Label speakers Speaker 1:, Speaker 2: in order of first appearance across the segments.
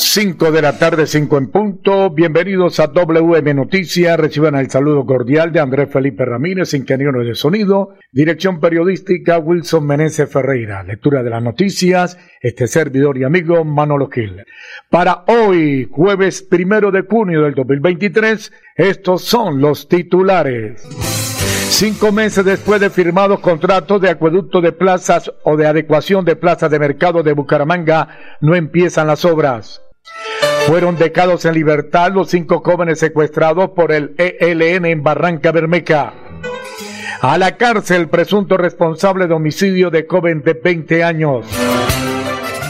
Speaker 1: 5 de la tarde, 5 en punto. Bienvenidos a WM Noticias. Reciban el saludo cordial de Andrés Felipe Ramírez, ingeniero de sonido. Dirección periodística Wilson Meneses Ferreira. Lectura de las noticias. Este servidor y amigo Manolo Gil. Para hoy, jueves primero de junio del 2023, estos son los titulares. Cinco meses después de firmados contratos de acueducto de plazas o de adecuación de plazas de mercado de Bucaramanga, no empiezan las obras. Fueron dejados en libertad los cinco jóvenes secuestrados por el ELN en Barranca Bermeja. A la cárcel presunto responsable de homicidio de joven de 20 años.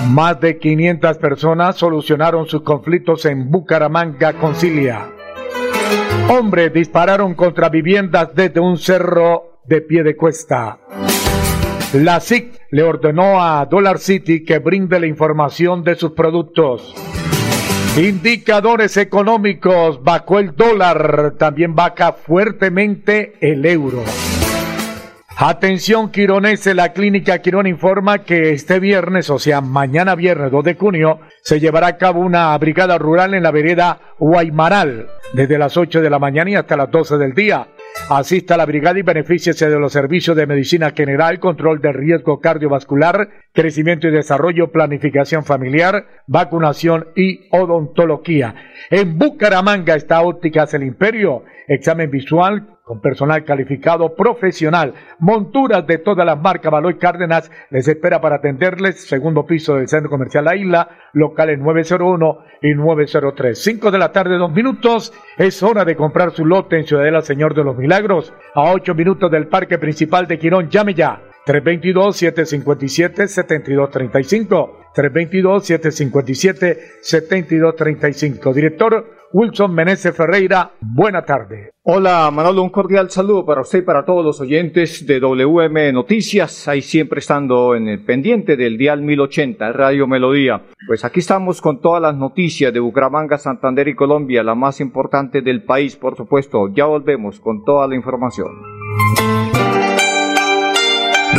Speaker 1: Más de 500 personas solucionaron sus conflictos en Bucaramanga Concilia. Hombres dispararon contra viviendas desde un cerro de pie de cuesta. La SIC le ordenó a Dollar City que brinde la información de sus productos. Indicadores económicos, bajó el dólar, también baja fuertemente el euro. Atención quironese, la clínica Quirón informa que este viernes, o sea, mañana viernes 2 de junio, se llevará a cabo una brigada rural en la vereda Guaymaral, desde las 8 de la mañana y hasta las 12 del día. Asista a la brigada y benefíciese de los servicios de medicina general, control de riesgo cardiovascular, crecimiento y desarrollo, planificación familiar, vacunación y odontología. En Bucaramanga está Ópticas El Imperio, examen visual con personal calificado profesional, monturas de todas las marcas Baloy Cárdenas les espera para atenderles, segundo piso del Centro Comercial La Isla, locales 901 y 903. 5 de la tarde, dos minutos, es hora de comprar su lote en Ciudadela Señor de los Milagros, a 8 minutos del Parque Principal de Quirón, llame ya. 322-757-7235. 322-757-7235. Director Wilson Meneses Ferreira, buena tarde.
Speaker 2: Hola Manolo, un cordial saludo para usted y para todos los oyentes de WM Noticias, ahí siempre estando en el pendiente del Dial 1080, Radio Melodía. Pues aquí estamos con todas las noticias de Bucaramanga, Santander y Colombia, la más importante del país, por supuesto. Ya volvemos con toda la información.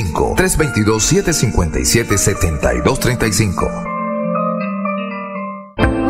Speaker 3: 35 322 757 7235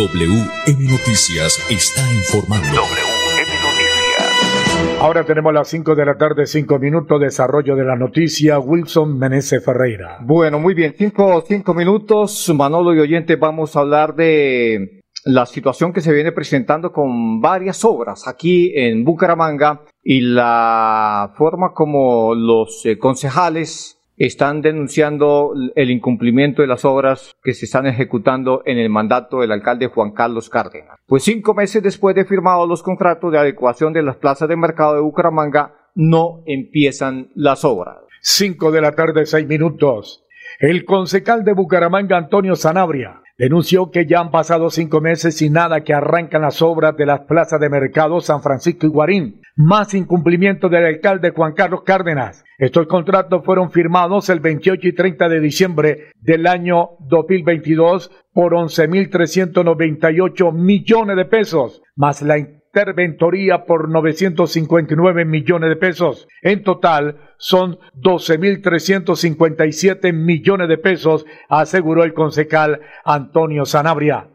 Speaker 4: WM Noticias está informando. WM
Speaker 1: Noticias. Ahora tenemos las 5 de la tarde, 5 minutos, desarrollo de la noticia, Wilson Menezes Ferreira.
Speaker 2: Bueno, muy bien, 5 cinco, minutos, Manolo y oyente, vamos a hablar de la situación que se viene presentando con varias obras aquí en Bucaramanga y la forma como los eh, concejales están denunciando el incumplimiento de las obras que se están ejecutando en el mandato del alcalde Juan Carlos Cárdenas. Pues cinco meses después de firmados los contratos de adecuación de las plazas de mercado de Bucaramanga, no empiezan las obras.
Speaker 1: Cinco de la tarde, seis minutos. El concejal de Bucaramanga, Antonio Sanabria, denunció que ya han pasado cinco meses y nada que arrancan las obras de las plazas de mercado San Francisco y Guarín. Más incumplimiento del alcalde Juan Carlos Cárdenas. Estos contratos fueron firmados el 28 y 30 de diciembre del año 2022 por 11.398 millones de pesos, más la interventoría por 959 millones de pesos. En total son 12.357 millones de pesos, aseguró el concejal Antonio Sanabria.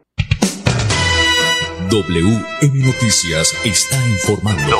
Speaker 4: WM Noticias está informando.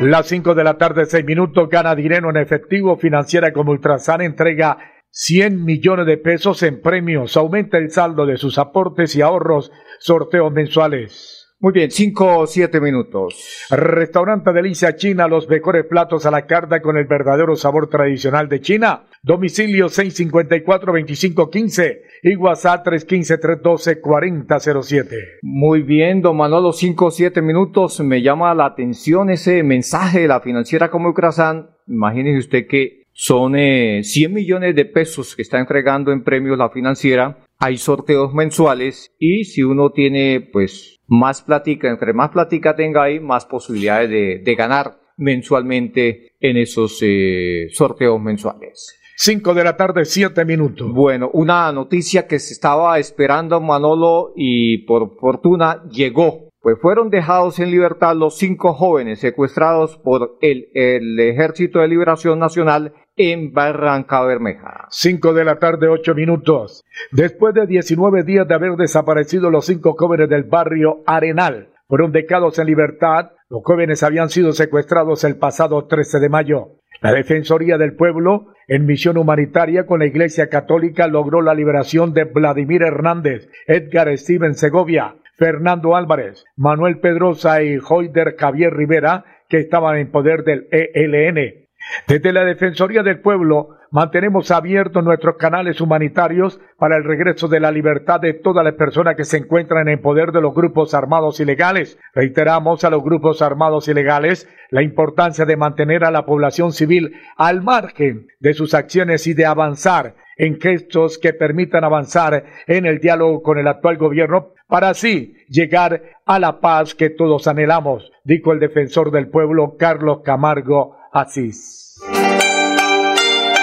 Speaker 1: Las 5 de la tarde, 6 minutos, gana dinero en efectivo. Financiera como Ultrasan entrega 100 millones de pesos en premios. Aumenta el saldo de sus aportes y ahorros. Sorteos mensuales.
Speaker 2: Muy bien, cinco o siete minutos.
Speaker 1: Restaurante Delicia China, los mejores platos a la carta con el verdadero sabor tradicional de China. Domicilio 654-2515 y WhatsApp 315-312-4007.
Speaker 2: Muy bien, don Manolo, cinco o siete minutos. Me llama la atención ese mensaje de la financiera como Ucrasan. Imagínese usted que son 100 eh, millones de pesos que está entregando en premios la financiera. Hay sorteos mensuales y si uno tiene pues más platica, entre más platica tenga ahí, más posibilidades de, ganar mensualmente en esos eh, sorteos mensuales.
Speaker 1: 5 de la tarde, 7 minutos.
Speaker 2: Bueno, una noticia que se estaba esperando Manolo y por fortuna llegó. Pues fueron dejados en libertad los cinco jóvenes secuestrados por el, el Ejército de Liberación Nacional en Barranca Bermeja.
Speaker 1: 5 de la tarde, 8 minutos. Después de 19 días de haber desaparecido los cinco jóvenes del barrio Arenal, fueron dejados en libertad. Los jóvenes habían sido secuestrados el pasado 13 de mayo. La Defensoría del Pueblo, en misión humanitaria con la Iglesia Católica, logró la liberación de Vladimir Hernández, Edgar Steven Segovia, Fernando Álvarez, Manuel Pedrosa y Hoider Javier Rivera, que estaban en poder del ELN. Desde la Defensoría del Pueblo mantenemos abiertos nuestros canales humanitarios para el regreso de la libertad de todas las personas que se encuentran en poder de los grupos armados ilegales. Reiteramos a los grupos armados ilegales la importancia de mantener a la población civil al margen de sus acciones y de avanzar en gestos que permitan avanzar en el diálogo con el actual gobierno para así llegar a la paz que todos anhelamos, dijo el defensor del pueblo Carlos Camargo Asís.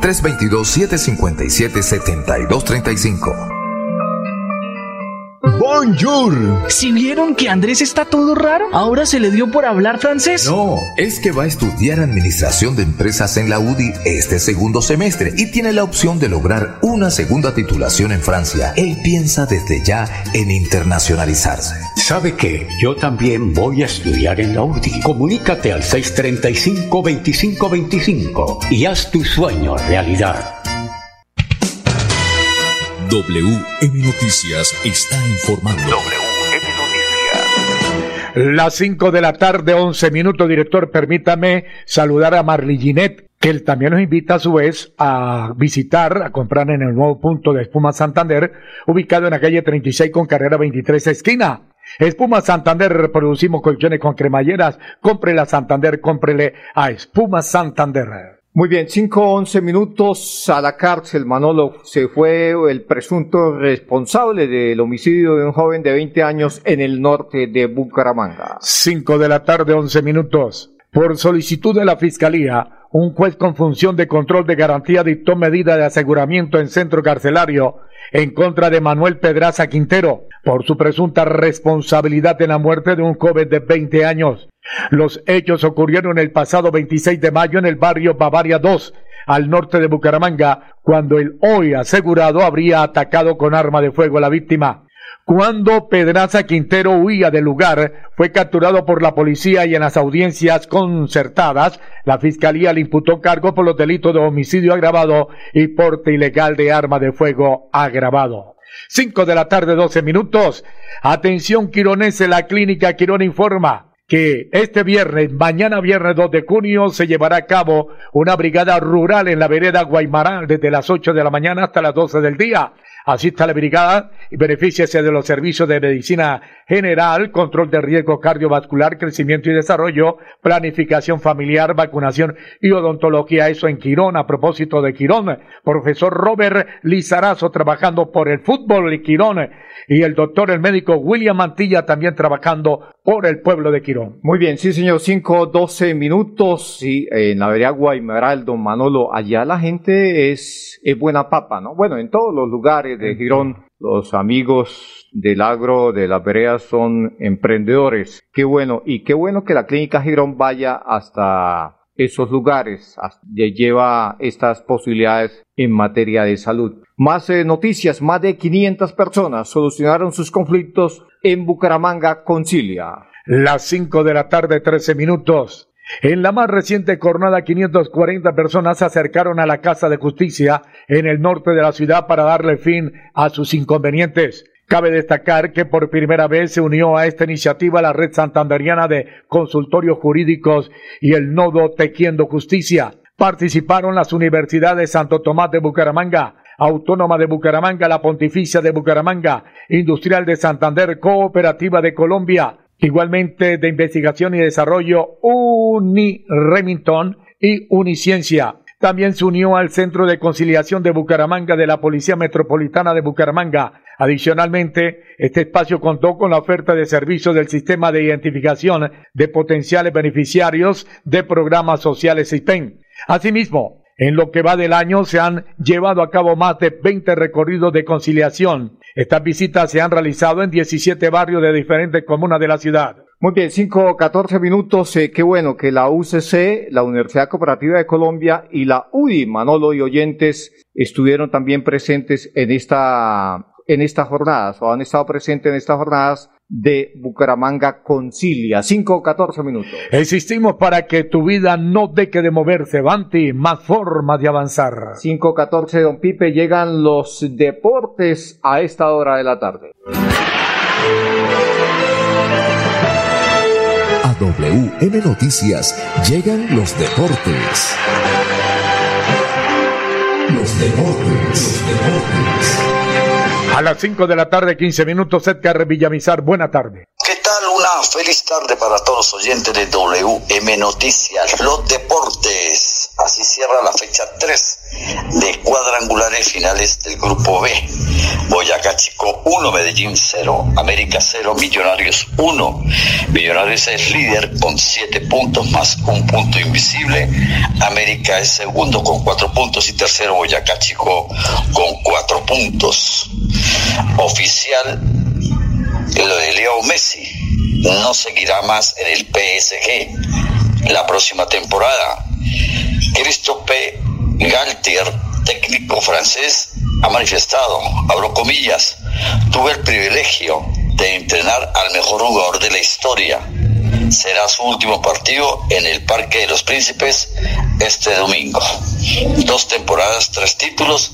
Speaker 3: 322-757-7235.
Speaker 5: Bonjour. Si vieron que Andrés está todo raro, ahora se le dio por hablar francés.
Speaker 3: No, es que va a estudiar administración de empresas en la UDI este segundo semestre y tiene la opción de lograr una segunda titulación en Francia. Él piensa desde ya en internacionalizarse.
Speaker 6: ¿Sabe qué? Yo también voy a estudiar en la UDI. Comunícate al 635-2525 y haz tu sueño realidad.
Speaker 4: WM Noticias está informando. WM
Speaker 1: Noticias. Las 5 de la tarde, 11 minutos, director. Permítame saludar a Marly Ginet, que él también nos invita a su vez a visitar, a comprar en el nuevo punto de Espuma Santander, ubicado en la calle 36 con carrera 23 esquina. Espuma Santander, reproducimos colchones con cremalleras. Cómprele a Santander, cómprele a Espuma Santander.
Speaker 2: Muy bien, cinco once minutos a la cárcel. Manolo se fue el presunto responsable del homicidio de un joven de 20 años en el norte de Bucaramanga.
Speaker 1: Cinco de la tarde, once minutos. Por solicitud de la Fiscalía, un juez con función de control de garantía dictó medida de aseguramiento en centro carcelario en contra de Manuel Pedraza Quintero por su presunta responsabilidad en la muerte de un joven de 20 años. Los hechos ocurrieron el pasado 26 de mayo en el barrio Bavaria 2, al norte de Bucaramanga, cuando el hoy asegurado habría atacado con arma de fuego a la víctima. Cuando Pedraza Quintero huía del lugar, fue capturado por la policía y en las audiencias concertadas, la fiscalía le imputó cargo por los delitos de homicidio agravado y porte ilegal de arma de fuego agravado. Cinco de la tarde, doce minutos. Atención quironese, la clínica Quirón informa que este viernes, mañana viernes 2 de junio, se llevará a cabo una brigada rural en la vereda Guaymaral desde las 8 de la mañana hasta las 12 del día. Asista a la brigada y beneficiase de los servicios de medicina general, control de riesgo cardiovascular, crecimiento y desarrollo, planificación familiar, vacunación y odontología. Eso en Quirón. A propósito de Quirón, profesor Robert Lizarazo trabajando por el fútbol y Quirón y el doctor, el médico William Mantilla también trabajando por el pueblo de Quirón.
Speaker 2: Muy bien, sí señor, cinco, doce minutos, sí, en la y don Manolo, allá la gente es, es buena papa, ¿no? Bueno, en todos los lugares de Quirón, los amigos del agro, de la perea son emprendedores. Qué bueno, y qué bueno que la clínica Girón vaya hasta esos lugares, lleva estas posibilidades en materia de salud. Más eh, noticias, más de 500 personas solucionaron sus conflictos en Bucaramanga Concilia.
Speaker 1: Las 5 de la tarde, 13 minutos. En la más reciente jornada, 540 personas se acercaron a la Casa de Justicia en el norte de la ciudad para darle fin a sus inconvenientes. Cabe destacar que por primera vez se unió a esta iniciativa la Red Santanderiana de Consultorios Jurídicos y el Nodo Tequiendo Justicia. Participaron las universidades Santo Tomás de Bucaramanga, Autónoma de Bucaramanga, la Pontificia de Bucaramanga, Industrial de Santander, Cooperativa de Colombia, igualmente de Investigación y Desarrollo Uni Remington y Uniciencia. También se unió al Centro de Conciliación de Bucaramanga de la Policía Metropolitana de Bucaramanga. Adicionalmente, este espacio contó con la oferta de servicios del Sistema de Identificación de Potenciales Beneficiarios de Programas Sociales SIPEN. Asimismo, en lo que va del año se han llevado a cabo más de 20 recorridos de conciliación. Estas visitas se han realizado en 17 barrios de diferentes comunas de la ciudad.
Speaker 2: Muy bien, 5, 14 minutos. Eh, qué bueno que la UCC, la Universidad Cooperativa de Colombia y la UDI, Manolo y oyentes, estuvieron también presentes en esta en estas jornadas o han estado presentes en estas jornadas de Bucaramanga Concilia. 5 o 14 minutos.
Speaker 1: Existimos para que tu vida no deje de moverse, Banti, más formas de avanzar.
Speaker 2: 5 o 14, don Pipe, llegan los deportes a esta hora de la tarde.
Speaker 3: A WM Noticias llegan los deportes.
Speaker 4: Los deportes.
Speaker 1: Las 5 de la tarde, 15 minutos, Edgar Villamizar. Buena tarde.
Speaker 7: ¿Qué tal? Una feliz tarde para todos los oyentes de WM Noticias, los deportes. Así cierra la fecha 3 de cuadrangulares finales del Grupo B. Boyacá Chico 1, Medellín 0, América 0, Millonarios 1. Millonarios es líder con 7 puntos más un punto invisible. América es segundo con 4 puntos y tercero Boyacá Chico con 4 puntos. Oficial lo de Leo Messi no seguirá más en el PSG la próxima temporada. Christophe Galtier, técnico francés, ha manifestado, abro comillas, tuve el privilegio de entrenar al mejor jugador de la historia. Será su último partido en el Parque de los Príncipes este domingo. Dos temporadas, tres títulos.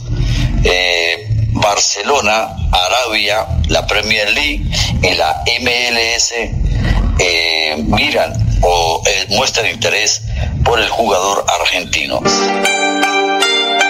Speaker 7: Eh, Barcelona, Arabia, la Premier League y la MLS eh, miran o eh, muestran interés por el jugador argentino.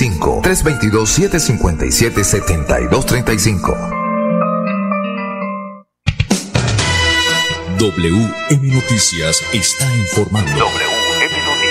Speaker 3: 322-757-7235. 322-757-7235.
Speaker 4: WM Noticias está informando.
Speaker 3: WM Noticias.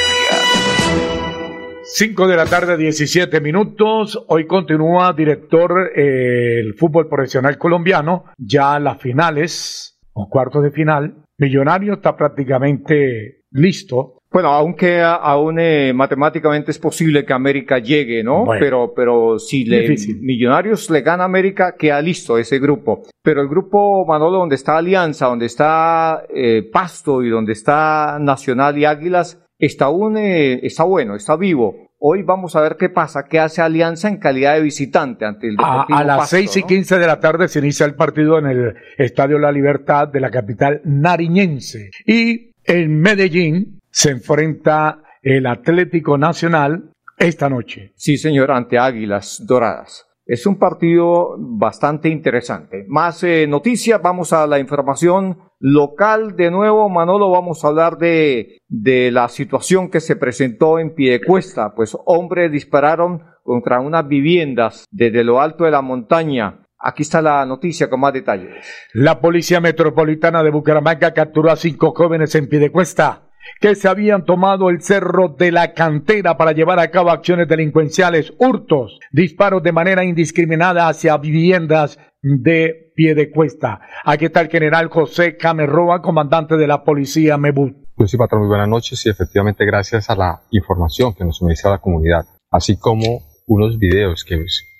Speaker 1: 5 de la tarde, 17 minutos. Hoy continúa, director, eh, el fútbol profesional colombiano. Ya las finales, o cuartos de final. Millonario está prácticamente listo
Speaker 2: bueno, aunque aún eh, matemáticamente es posible que América llegue, ¿no?
Speaker 1: Bueno,
Speaker 2: pero, pero si le,
Speaker 1: difícil.
Speaker 2: Millonarios le gana a América, queda listo ese grupo. Pero el grupo Manolo, donde está Alianza, donde está eh, Pasto y donde está Nacional y Águilas, está aún, eh, está bueno, está vivo. Hoy vamos a ver qué pasa, qué hace Alianza en calidad de visitante ante el
Speaker 1: A, a las
Speaker 2: Pasto,
Speaker 1: 6 y
Speaker 2: ¿no?
Speaker 1: 15 de la tarde se inicia el partido en el Estadio La Libertad de la capital nariñense. Y en Medellín se enfrenta el Atlético Nacional esta noche.
Speaker 2: Sí, señor, ante Águilas Doradas. Es un partido bastante interesante. Más eh, noticias, vamos a la información local de nuevo. Manolo, vamos a hablar de, de la situación que se presentó en Piedecuesta. Pues hombres dispararon contra unas viviendas desde lo alto de la montaña. Aquí está la noticia con más detalles.
Speaker 1: La Policía Metropolitana de Bucaramanga capturó a cinco jóvenes en Piedecuesta que se habían tomado el cerro de la cantera para llevar a cabo acciones delincuenciales, hurtos, disparos de manera indiscriminada hacia viviendas de Piedecuesta. Aquí está el general José Camerroa, comandante de la Policía Mebut.
Speaker 8: Pues sí, patrón, muy buenas noches y efectivamente gracias a la información que nos suministra la comunidad, así como unos videos que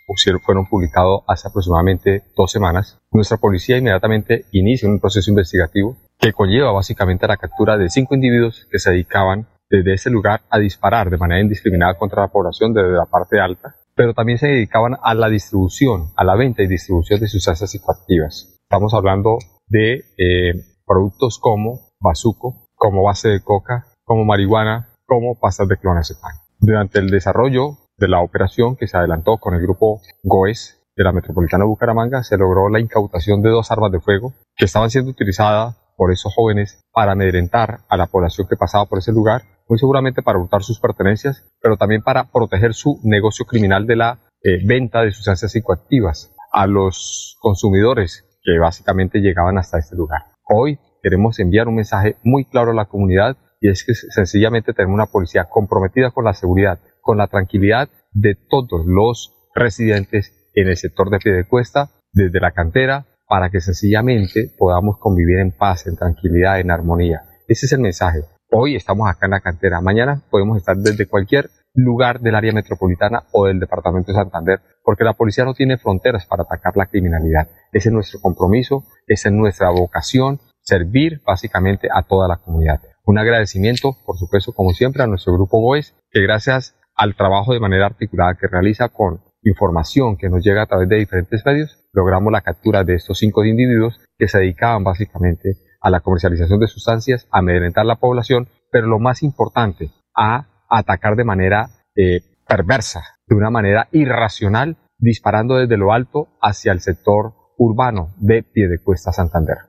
Speaker 8: pusieron- fueron publicados hace aproximadamente dos semanas, nuestra policía inmediatamente inicia un proceso investigativo que conlleva básicamente la captura de cinco individuos que se dedicaban desde ese lugar a disparar de manera indiscriminada contra la población desde la parte alta, pero también se dedicaban a la distribución, a la venta y distribución de sustancias psicoactivas. Estamos hablando de eh, productos como bazuco, como base de coca, como marihuana, como pastas de clonazepam. Durante el desarrollo de la operación que se adelantó con el grupo GOES de la Metropolitana de Bucaramanga, se logró la incautación de dos armas de fuego que estaban siendo utilizadas por esos jóvenes para amedrentar a la población que pasaba por ese lugar, muy seguramente para hurtar sus pertenencias, pero también para proteger su negocio criminal de la eh, venta de sustancias psicoactivas a los consumidores que básicamente llegaban hasta este lugar. Hoy queremos enviar un mensaje muy claro a la comunidad y es que sencillamente tenemos una policía comprometida con la seguridad, con la tranquilidad de todos los residentes en el sector de Piedecuesta, desde la cantera, para que sencillamente podamos convivir en paz, en tranquilidad, en armonía. Ese es el mensaje. Hoy estamos acá en la cantera, mañana podemos estar desde cualquier lugar del área metropolitana o del departamento de Santander, porque la policía no tiene fronteras para atacar la criminalidad. Ese es nuestro compromiso, esa es nuestra vocación, servir básicamente a toda la comunidad. Un agradecimiento, por supuesto, como siempre, a nuestro grupo GOES, que gracias al trabajo de manera articulada que realiza con información que nos llega a través de diferentes medios, logramos la captura de estos cinco individuos que se dedicaban básicamente a la comercialización de sustancias, a amedrentar la población, pero lo más importante, a atacar de manera eh, perversa, de una manera irracional, disparando desde lo alto hacia el sector urbano de Piedecuesta Santander.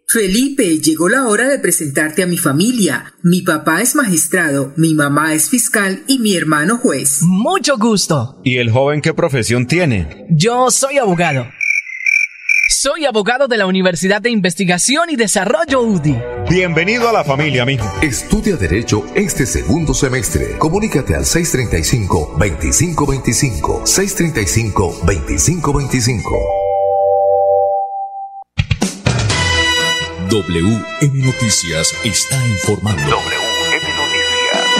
Speaker 9: Felipe, llegó la hora de presentarte a mi familia. Mi papá es magistrado, mi mamá es fiscal y mi hermano juez.
Speaker 5: Mucho gusto.
Speaker 10: ¿Y el joven qué profesión tiene?
Speaker 5: Yo soy abogado. Soy abogado de la Universidad de Investigación y Desarrollo UDI.
Speaker 10: Bienvenido a la familia, mijo.
Speaker 3: Estudia Derecho este segundo semestre. Comunícate al 635-2525. 635-2525.
Speaker 4: WM Noticias está informando.
Speaker 1: WM Noticias.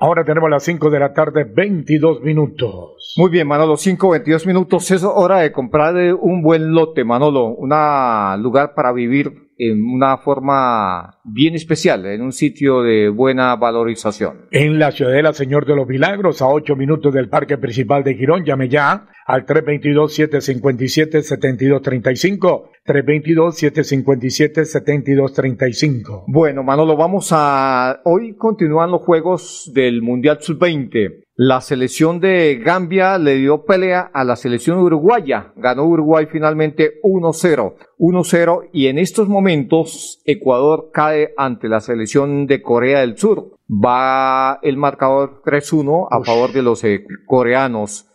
Speaker 1: Ahora tenemos las 5 de la tarde, 22 minutos.
Speaker 2: Muy bien, Manolo, 5, 22 minutos. Es hora de comprar un buen lote, Manolo. Un lugar para vivir en una forma bien especial, en un sitio de buena valorización.
Speaker 1: En la Ciudadela Señor de los Milagros, a 8 minutos del Parque Principal de Girón, llame ya al 322-757-7235. 322-757-7235.
Speaker 2: Bueno, Manolo, vamos a... Hoy continúan los juegos del Mundial Sub-20. La selección de Gambia le dio pelea a la selección uruguaya. Ganó Uruguay finalmente 1-0. 1-0 y en estos momentos Ecuador cae ante la selección de Corea del Sur. Va el marcador 3-1 a favor de los eh, coreanos.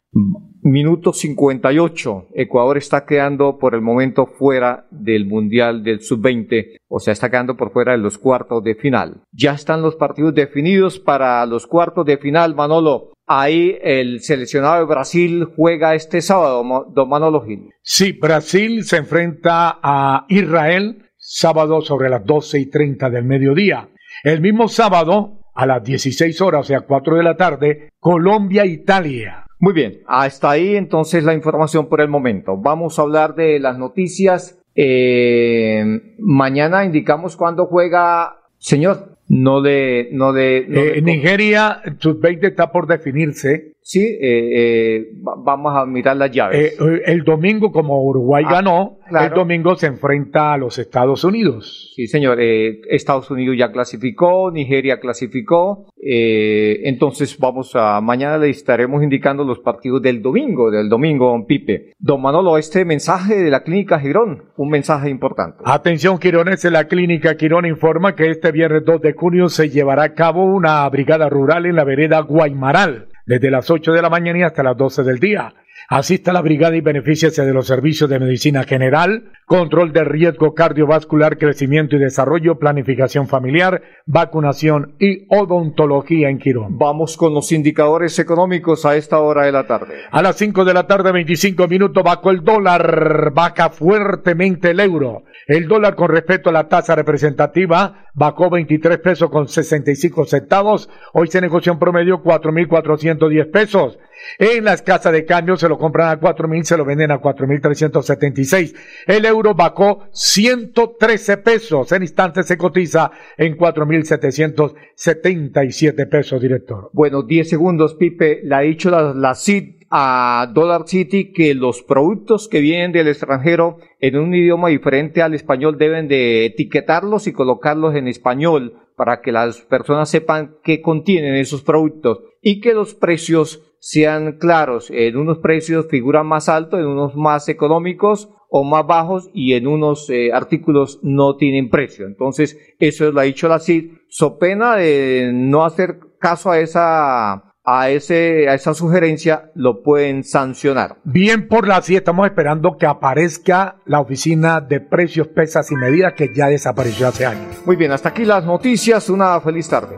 Speaker 2: Minuto 58. Ecuador está quedando por el momento fuera del Mundial del Sub-20, o sea, está quedando por fuera de los cuartos de final. Ya están los partidos definidos para los cuartos de final, Manolo. Ahí el seleccionado de Brasil juega este sábado, don Manolo Gil.
Speaker 1: Sí, Brasil se enfrenta a Israel sábado sobre las 12 y 30 del mediodía. El mismo sábado, a las 16 horas, o sea, 4 de la tarde, Colombia-Italia.
Speaker 2: Muy bien, hasta ahí entonces la información por el momento. Vamos a hablar de las noticias. Eh, mañana indicamos cuándo juega, señor. No de, no de.
Speaker 1: Eh, Nigeria, sus 20 está por definirse.
Speaker 2: Sí, eh, eh, vamos a mirar las llaves.
Speaker 1: Eh, el domingo, como Uruguay ah, ganó, el domingo se enfrenta a los Estados Unidos.
Speaker 2: Sí, señor. Estados Unidos ya clasificó, Nigeria clasificó. entonces, vamos a. Mañana le estaremos indicando los partidos del domingo, del domingo, don Pipe. Don Manolo, este mensaje de la Clínica Girón, un mensaje importante.
Speaker 1: Atención, Girones, la Clínica Girón informa que este viernes 2 de junio se llevará a cabo una brigada rural en la vereda Guaymaral desde las 8 de la mañana y hasta las 12 del día. Asista a la brigada y beneficiase de los servicios de medicina general, control de riesgo cardiovascular, crecimiento y desarrollo, planificación familiar, vacunación y odontología en Quirón.
Speaker 2: Vamos con los indicadores económicos a esta hora de la tarde.
Speaker 1: A las 5 de la tarde, 25 minutos, bajo el dólar, baja fuertemente el euro. El dólar con respecto a la tasa representativa bajó 23 pesos con 65 centavos. Hoy se negoció en promedio 4.410 pesos. En las casas de cambio se lo compran a 4.000, se lo venden a 4.376. El euro bajó 113 pesos. En instantes se cotiza en 4.777 pesos, director.
Speaker 2: Bueno, 10 segundos, Pipe. La ha dicho la, la CID a Dollar City que los productos que vienen del extranjero en un idioma diferente al español deben de etiquetarlos y colocarlos en español para que las personas sepan qué contienen esos productos y que los precios sean claros. En unos precios figuran más altos, en unos más económicos o más bajos y en unos eh, artículos no tienen precio. Entonces, eso lo ha dicho la CID, so pena de no hacer caso a esa a, ese, a esa sugerencia lo pueden sancionar.
Speaker 1: Bien por la CID, estamos esperando que aparezca la oficina de precios, pesas y medidas que ya desapareció hace años.
Speaker 2: Muy bien, hasta aquí las noticias, una feliz tarde.